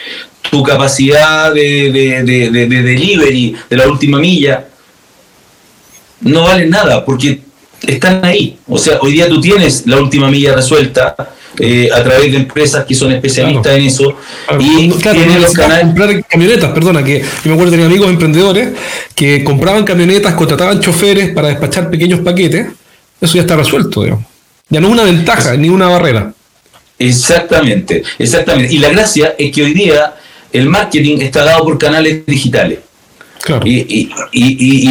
tu capacidad de, de, de, delivery de la última milla, no valen nada porque están ahí. O sea, hoy día tú tienes la última milla resuelta eh, a través de empresas que son especialistas en eso. y tienen los canales. comprar camionetas, perdona, que yo me acuerdo tener amigos emprendedores que compraban camionetas, contrataban choferes para despachar pequeños paquetes. Eso ya está resuelto, digamos. Ya no es una ventaja, ni una barrera. Exactamente, exactamente. Y la gracia es que hoy día el marketing está dado por canales digitales. Y,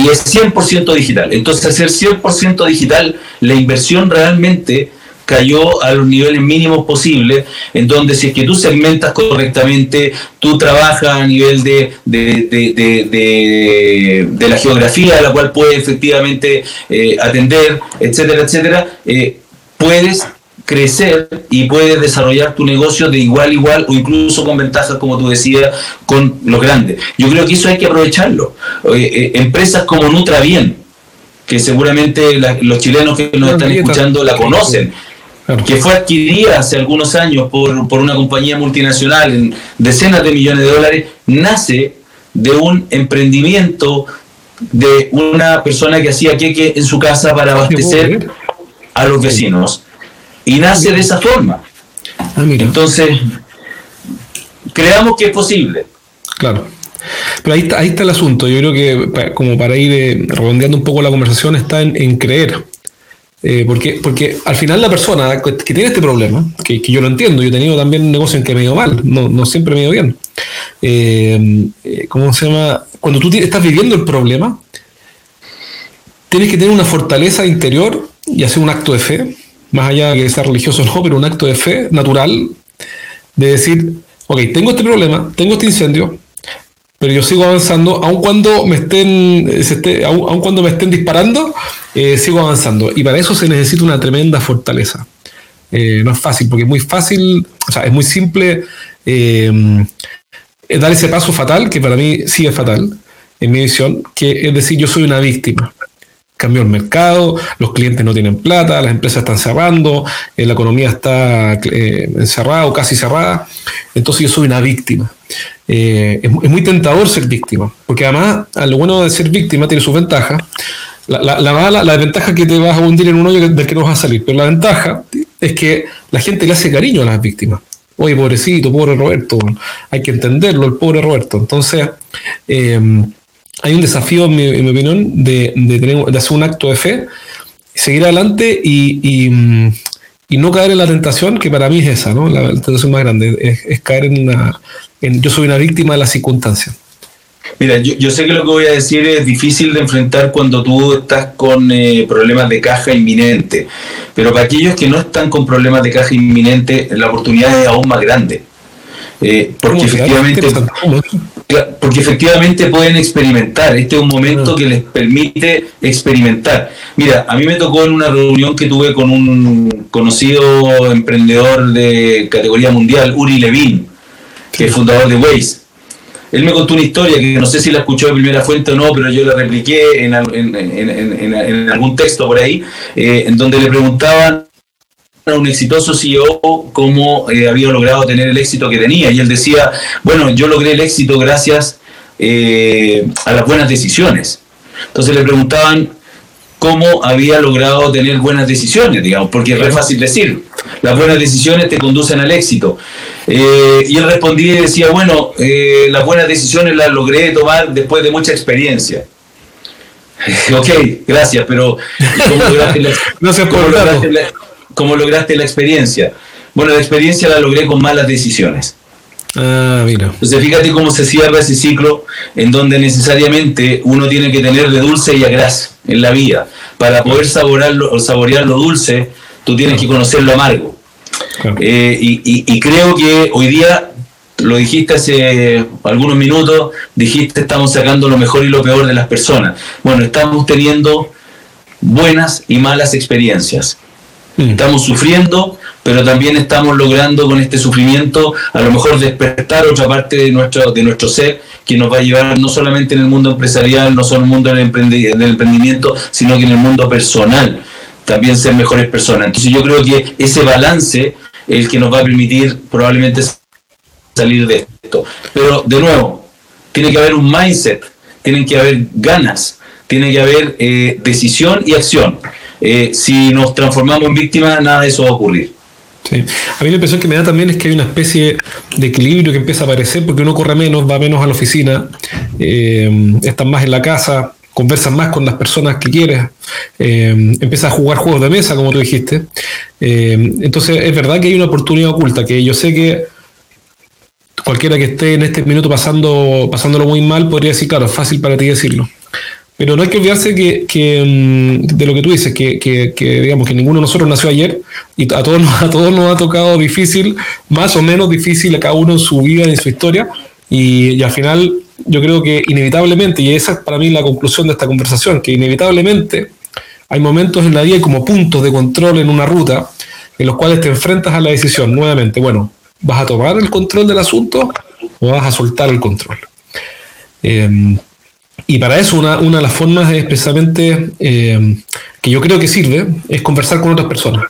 es 100% digital. Entonces, hacer 100% digital, la inversión realmente cayó a los niveles mínimos posibles, en donde si es que tú segmentas correctamente, tú trabajas a nivel de, de, la geografía a la cual puedes efectivamente eh, atender, etcétera, etcétera, eh, puedes crecer y puedes desarrollar tu negocio de igual a igual o incluso con ventajas, como tú decías, con los grandes. Yo creo que eso hay que aprovecharlo. Eh, empresas como Nutra Bien, que seguramente los chilenos que nos están escuchando la conocen, que fue adquirida hace algunos años por, por una compañía multinacional en decenas de millones de dólares, nace de un emprendimiento de una persona que hacía queque en su casa para abastecer a los vecinos y nace de esa forma. Ah, Entonces, creamos que es posible. Claro. Pero ahí está, ahí está el asunto. Yo creo que, como para ir eh, redondeando un poco la conversación, está en, creer. Eh, porque, porque al final la persona que, tiene este problema, que, yo lo entiendo, yo he tenido también un negocio en que me he ido mal, no, no siempre me he ido bien. Eh, ¿Cómo se llama? Cuando tú estás viviendo el problema, tienes que tener una fortaleza interior y hacer un acto de fe más allá de que sea religioso o no, pero un acto de fe natural de decir, ok, tengo este problema, tengo este incendio, pero yo sigo avanzando, aun cuando me estén, esté, aun, cuando me estén disparando, eh, sigo avanzando. Y para eso se necesita una tremenda fortaleza. Eh, no es fácil, porque es muy fácil, o sea, es muy simple eh, dar ese paso fatal, que para mí sí es fatal, en mi visión, que es decir, yo soy una víctima cambió el mercado, los clientes no tienen plata, las empresas están cerrando, eh, la economía está eh, encerrada o casi cerrada, entonces yo soy una víctima. Eh, es, muy tentador ser víctima, porque además lo bueno de ser víctima tiene sus ventajas. La, la, la desventaja es que te vas a hundir en un hoyo del que no vas a salir, pero la ventaja es que la gente le hace cariño a las víctimas. Oye, pobrecito, pobre Roberto, hay que entenderlo, el pobre Roberto. Entonces, hay un desafío, en mi, opinión, de, de, hacer un acto de fe, seguir adelante y, no caer en la tentación, que para mí es esa, ¿no? La, tentación más grande, es, caer en una... yo soy una víctima de la circunstancia. Mira, yo, sé que lo que voy a decir es difícil de enfrentar cuando tú estás con eh, problemas de caja inminente, pero para aquellos que no están con problemas de caja inminente, la oportunidad es aún más grande. Eh, porque efectivamente porque efectivamente pueden experimentar. Este es un momento que les permite experimentar. Mira, a mí me tocó en una reunión que tuve con un conocido emprendedor de categoría mundial, Uri Levin, que es fundador de Waze. Él me contó una historia que no sé si la escuchó de primera fuente o no, pero yo la repliqué en, algún texto por ahí, eh, en donde le preguntaban un exitoso CEO cómo eh, había logrado tener el éxito que tenía. Y él decía, bueno, yo logré el éxito gracias eh, a las buenas decisiones. Entonces le preguntaban cómo había logrado tener buenas decisiones, digamos, porque es fácil decir, las buenas decisiones te conducen al éxito. Eh, y él respondía y decía, bueno, las buenas decisiones las logré tomar después de mucha experiencia. ok, gracias, pero ¿cómo lograste la, ¿Cómo lograste la experiencia? Bueno, la experiencia la logré con malas decisiones. Ah, mira. Entonces fíjate cómo se cierra ese ciclo en donde necesariamente uno tiene que tener de dulce y a en la vida. Para poder saborearlo, saborear lo dulce, tú tienes que conocer lo amargo. Eh, y, creo que hoy día, lo dijiste hace algunos minutos, dijiste estamos sacando lo mejor y lo peor de las personas. Bueno, estamos teniendo buenas y malas experiencias. Mm. Estamos sufriendo, pero también estamos logrando con este sufrimiento a lo mejor despertar otra parte de nuestro, de nuestro ser que nos va a llevar no solamente en el mundo empresarial, no solo en el mundo del, emprendimiento, sino que en el mundo personal, también ser mejores personas. Entonces yo creo que ese balance es el que nos va a permitir probablemente salir de esto. Pero de nuevo, tiene que haber un mindset, tienen que haber ganas, tiene que haber eh, decisión y acción. Eh, si nos transformamos en víctimas, nada de eso va a ocurrir. Sí. A mí la impresión que me da también es que hay una especie de equilibrio que empieza a aparecer porque uno corre menos, va menos a la oficina, eh, está más en la casa, conversas más con las personas que quieres, eh, a jugar juegos de mesa, como tú dijiste. Eh, entonces, es verdad que hay una oportunidad oculta, que yo sé que cualquiera que esté en este minuto pasando, pasándolo muy mal podría decir, claro, fácil para ti decirlo. Pero no hay que olvidarse que, mm, de lo que tú dices, que, digamos que ninguno de nosotros nació ayer y a todos, a todos nos ha tocado difícil, más o menos difícil a cada uno en su vida, en su historia, y, al final yo creo que inevitablemente, y esa es para mí la conclusión de esta conversación, que inevitablemente hay momentos en la vida y como puntos de control en una ruta en los cuales te enfrentas a la decisión nuevamente, bueno, ¿vas a tomar el control del asunto o vas a soltar el control? Eh, y para eso una, una de las formas es precisamente eh, que yo creo que sirve es conversar con otras personas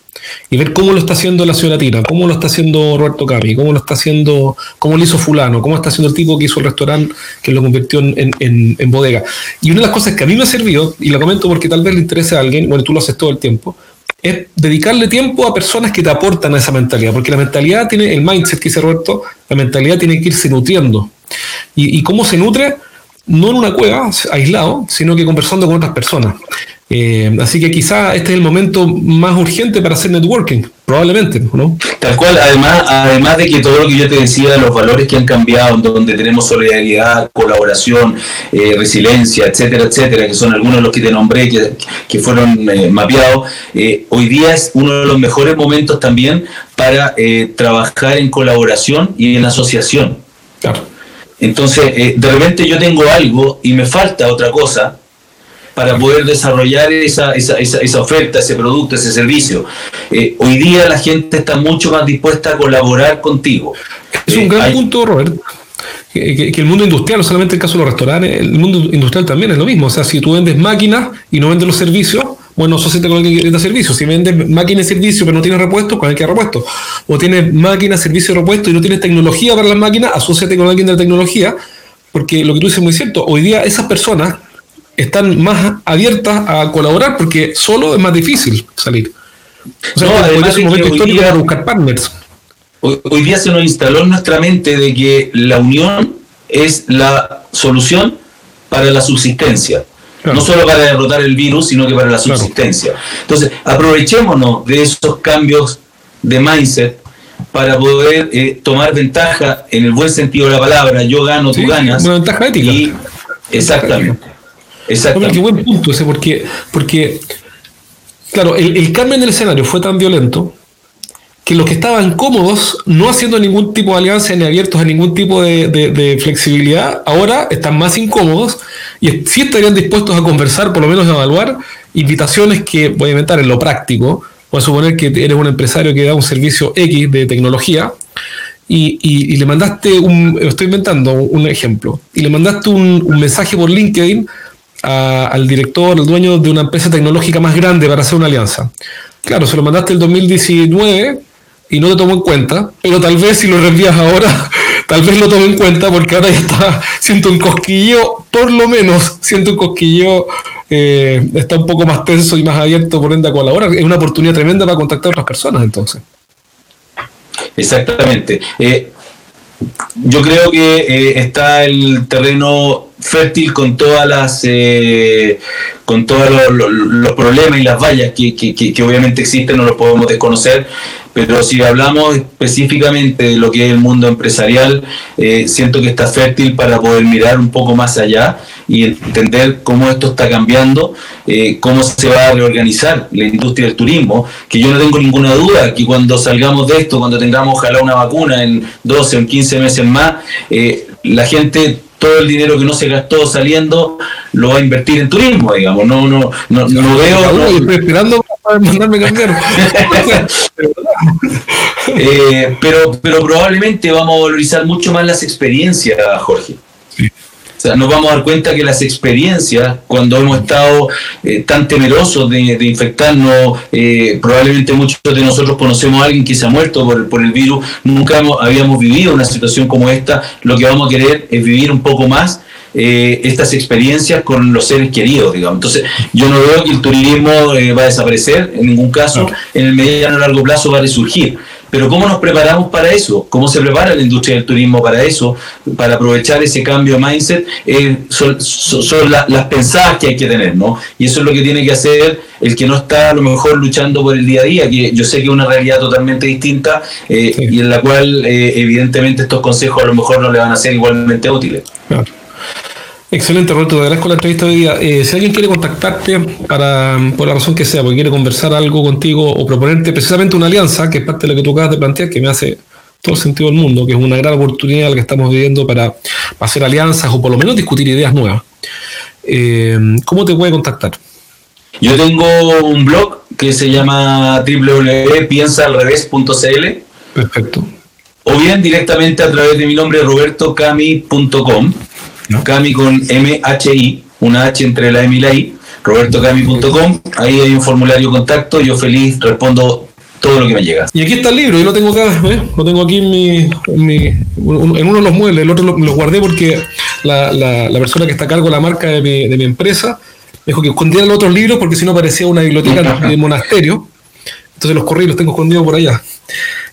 y ver cómo lo está haciendo la señora Tira, cómo lo está haciendo Roberto Cami, cómo lo está haciendo, cómo lo hizo fulano, cómo está haciendo el tipo que hizo el restaurante que lo convirtió en, en, en, bodega. Y una de las cosas que a mí me ha servido, y lo comento porque tal vez le interese a alguien, bueno, tú lo haces todo el tiempo, es dedicarle tiempo a personas que te aportan a esa mentalidad, porque la mentalidad tiene, el mindset que dice Roberto, la mentalidad tiene que irse nutriendo. ¿Y, y cómo se nutre? No en una cueva, aislado, sino que conversando con otras personas. Eh, así que quizá este es el momento más urgente para hacer networking, probablemente, ¿no? Tal cual, además, además de que todo lo que yo te decía, los valores que han cambiado, donde tenemos solidaridad, colaboración, eh, resiliencia, etcétera, etcétera, que son algunos de los que te nombré, que, que fueron eh, mapeados, hoy día es uno de los mejores momentos también para trabajar en colaboración y en asociación. Claro. Entonces, eh, de repente yo tengo algo y me falta otra cosa para poder desarrollar esa, esa, esa, oferta, ese producto, ese servicio. Eh, hoy día la gente está mucho más dispuesta a colaborar contigo. Es un eh, gran punto, Robert. Que, que, el mundo industrial, no solamente el caso de los restaurantes, el mundo industrial también es lo mismo. O sea, si tú vendes máquinas y no vendes los servicios, bueno, asociate con alguien que da servicio. Si vendes máquinas y servicios pero no tienes repuestos, con el que repuestos. O tienes máquinas, servicios y repuestos y no tienes tecnología para las máquinas, asociate con alguien de la tecnología. Porque lo que tú dices es muy cierto. Hoy día esas personas están más abiertas a colaborar porque solo es más difícil salir. O sea, no, además es un momento histórico para buscar partners. Hoy, hoy día se nos instaló en nuestra mente de que la unión es la solución para la subsistencia. No solo para derrotar el virus, sino que para la subsistencia. Entonces, aprovechémonos de esos cambios de mindset para poder eh, tomar ventaja en el buen sentido de la palabra. Yo gano, tú ganas. Una ventaja ética. exactamente. exactamente. qué buen punto ese, porque, porque claro, el, el cambio en el escenario fue tan violento que los que estaban cómodos, no haciendo ningún tipo de alianza ni abiertos a ningún tipo de, flexibilidad, ahora están más incómodos y sí estarían dispuestos a conversar, por lo menos a evaluar invitaciones que, voy a inventar en lo práctico, voy a suponer que eres un empresario que da un servicio X de tecnología y, le mandaste un, estoy inventando un ejemplo, y le mandaste un, mensaje por LinkedIn al director, al dueño de una empresa tecnológica más grande para hacer una alianza. Claro, se lo mandaste el 2019 y no te tomo en cuenta, pero tal vez si lo reenvías ahora, tal vez lo tome en cuenta porque ahora ya está, siento un cosquillo, por lo menos siento un cosquillo, eh, está un poco más tenso y más abierto por ende a colaborar. Es una oportunidad tremenda para contactar a otras personas entonces. Exactamente. Eh, yo creo que eh, está el terreno fértil con todas las con todos los, problemas y las vallas que, que, que, obviamente existen, no los podemos desconocer, pero si hablamos específicamente de lo que es el mundo empresarial, eh, siento que está fértil para poder mirar un poco más allá y entender cómo esto está cambiando, eh, cómo se va a reorganizar la industria del turismo, que yo no tengo ninguna duda que cuando salgamos de esto, cuando tengamos ojalá una vacuna en 12 o en 15 meses más, eh, la gente todo el dinero que no se gastó saliendo lo va a invertir en turismo, digamos. No, no, no, no veo. Esperando para mandarme cambiar. Eh, pero, pero probablemente vamos a valorizar mucho más las experiencias, Jorge. O sea, nos vamos a dar cuenta que las experiencias, cuando hemos estado eh, tan temerosos de, infectarnos, eh, probablemente muchos de nosotros conocemos a alguien que se ha muerto por, por el virus, nunca habíamos vivido una situación como esta, lo que vamos a querer es vivir un poco más eh, estas experiencias con los seres queridos, digamos. Entonces, yo no veo que el turismo va a desaparecer en ningún caso, en el mediano o largo plazo va a resurgir. Pero ¿cómo nos preparamos para eso? ¿Cómo se prepara la industria del turismo para eso? Para aprovechar ese cambio de mindset, eh, son, las pensadas que hay que tener, ¿no? Y eso es lo que tiene que hacer el que no está a lo mejor luchando por el día a día, que yo sé que es una realidad totalmente distinta eh, y en la cual eh, evidentemente estos consejos a lo mejor no le van a ser igualmente útiles. Excelente, Roberto, te agradezco la entrevista de hoy día. Eh, si alguien quiere contactarte para, por la razón que sea, porque quiere conversar algo contigo o proponerte precisamente una alianza, que es parte de lo que tú acabas de plantear, que me hace todo el sentido del mundo, que es una gran oportunidad la que estamos viviendo para, hacer alianzas o por lo menos discutir ideas nuevas. Eh, ¿Cómo te puede contactar? Yo tengo un blog que se llama www.piensaalrevés.cl. Perfecto. O bien directamente a través de mi nombre robertocami.com Cami con M-H-I, una H entre la M y la I, robertocami.com, ahí hay un formulario de contacto, yo feliz respondo todo lo que me llega. Y aquí está el libro, yo lo tengo acá, ¿eh? lo tengo aquí en, mi, en, uno de los muebles, el otro lo, guardé porque la, la, persona que está a cargo de la marca de mi, de mi empresa me dijo que escondiera los otros libros porque si no parecía una biblioteca de monasterio, entonces los corrí, los tengo escondidos por allá.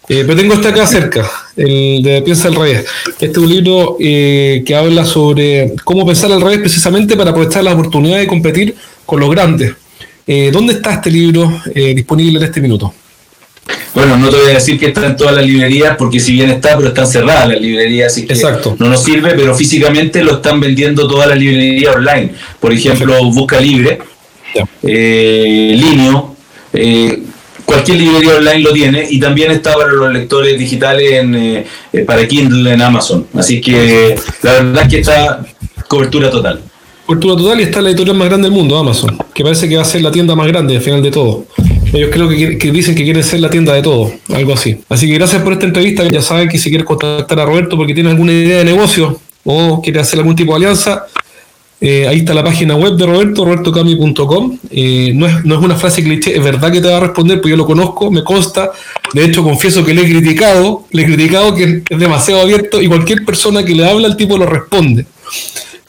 Eh, pero tengo este acá cerca, el de Piensa al revés. Este es un libro eh, que habla sobre cómo pensar al revés precisamente para aprovechar la oportunidad de competir con los grandes. Eh, ¿Dónde está este libro disponible en este minuto? Bueno, no te voy a decir que está en todas las librerías, porque si bien está, pero están cerradas las librerías, así que Exacto. no nos sirve, pero físicamente lo están vendiendo todas las librerías online. Por ejemplo, Busca Libre, Linio, cualquier librería online lo tiene y también está para los lectores digitales en, eh, eh, para Kindle en Amazon. Así que la verdad es que está cobertura total. Cobertura total y está la editorial más grande del mundo, Amazon, que parece que va a ser la tienda más grande al final de todo. Ellos creo que, dicen que quieren ser la tienda de todo, algo así. Así que gracias por esta entrevista. Ya saben que si quieres contactar a Roberto porque tiene alguna idea de negocio o quiere hacer algún tipo de alianza, eh, ahí está la página web de Roberto, robertocami.com. Eh, no, es, no es una frase cliché, es verdad que te va a responder, porque yo lo conozco, me consta. De hecho, confieso que le he criticado, le he criticado que es demasiado abierto y cualquier persona que le habla, el tipo lo responde.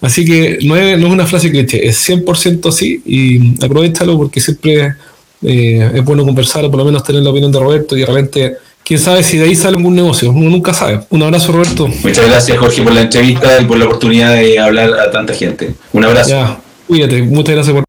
Así que no es, no es una frase cliché, es 100% así y aprovechalo porque siempre eh, es bueno conversar o por lo menos tener la opinión de Roberto y realmente quién sabe si de ahí sale algún negocio, uno nunca sabe. Un abrazo, Roberto. Muchas gracias, Jorge, por la entrevista y por la oportunidad de hablar a tanta gente. Un abrazo. Ya, cuídate, muchas gracias por.